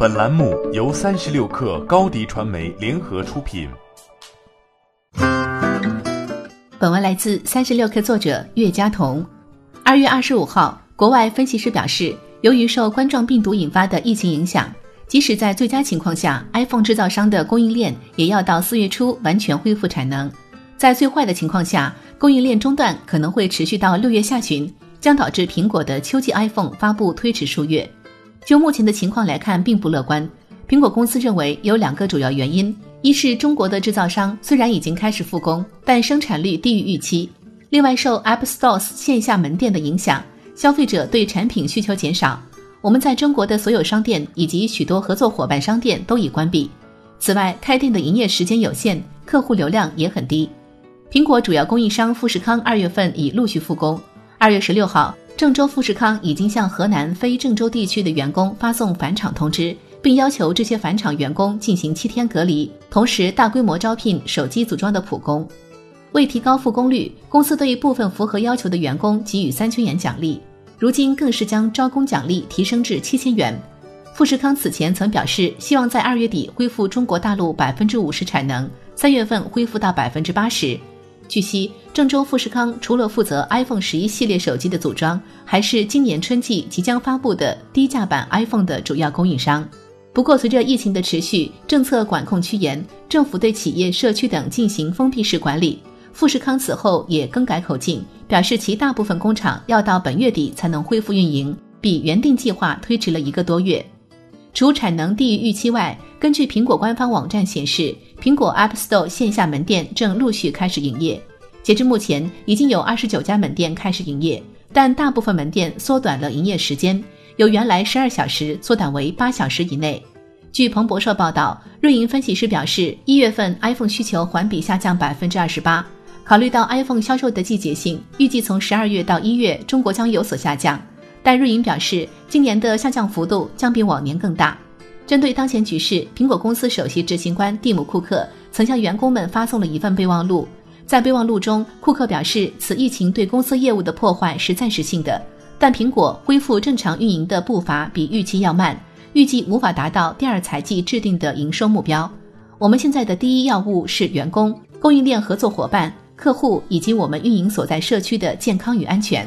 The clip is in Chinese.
本栏目由三十六氪高低传媒联合出品。本文来自三十六氪作者岳佳彤。二月二十五号，国外分析师表示，由于受冠状病毒引发的疫情影响，即使在最佳情况下，iPhone 制造商的供应链也要到四月初完全恢复产能。在最坏的情况下，供应链中断可能会持续到六月下旬，将导致苹果的秋季 iPhone 发布推迟数月。就目前的情况来看，并不乐观。苹果公司认为有两个主要原因：一是中国的制造商虽然已经开始复工，但生产率低于预期；另外，受 App Store 线下门店的影响，消费者对产品需求减少。我们在中国的所有商店以及许多合作伙伴商店都已关闭。此外，开店的营业时间有限，客户流量也很低。苹果主要供应商富士康二月份已陆续复工。二月十六号。郑州富士康已经向河南非郑州地区的员工发送返厂通知，并要求这些返厂员工进行七天隔离，同时大规模招聘手机组装的普工。为提高复工率，公司对部分符合要求的员工给予三千元奖励，如今更是将招工奖励提升至七千元。富士康此前曾表示，希望在二月底恢复中国大陆百分之五十产能，三月份恢复到百分之八十。据悉，郑州富士康除了负责 iPhone 十一系列手机的组装，还是今年春季即将发布的低价版 iPhone 的主要供应商。不过，随着疫情的持续，政策管控趋严，政府对企业、社区等进行封闭式管理。富士康此后也更改口径，表示其大部分工厂要到本月底才能恢复运营，比原定计划推迟了一个多月。除产能低于预期外，根据苹果官方网站显示，苹果 App Store 线下门店正陆续开始营业。截至目前，已经有二十九家门店开始营业，但大部分门店缩短了营业时间，由原来十二小时缩短为八小时以内。据彭博社报道，瑞银分析师表示，一月份 iPhone 需求环比下降百分之二十八。考虑到 iPhone 销售的季节性，预计从十二月到一月，中国将有所下降。但瑞银表示，今年的下降幅度将比往年更大。针对当前局势，苹果公司首席执行官蒂姆·库克曾向员工们发送了一份备忘录。在备忘录中，库克表示，此疫情对公司业务的破坏是暂时性的，但苹果恢复正常运营的步伐比预期要慢，预计无法达到第二财季制定的营收目标。我们现在的第一要务是员工、供应链合作伙伴、客户以及我们运营所在社区的健康与安全。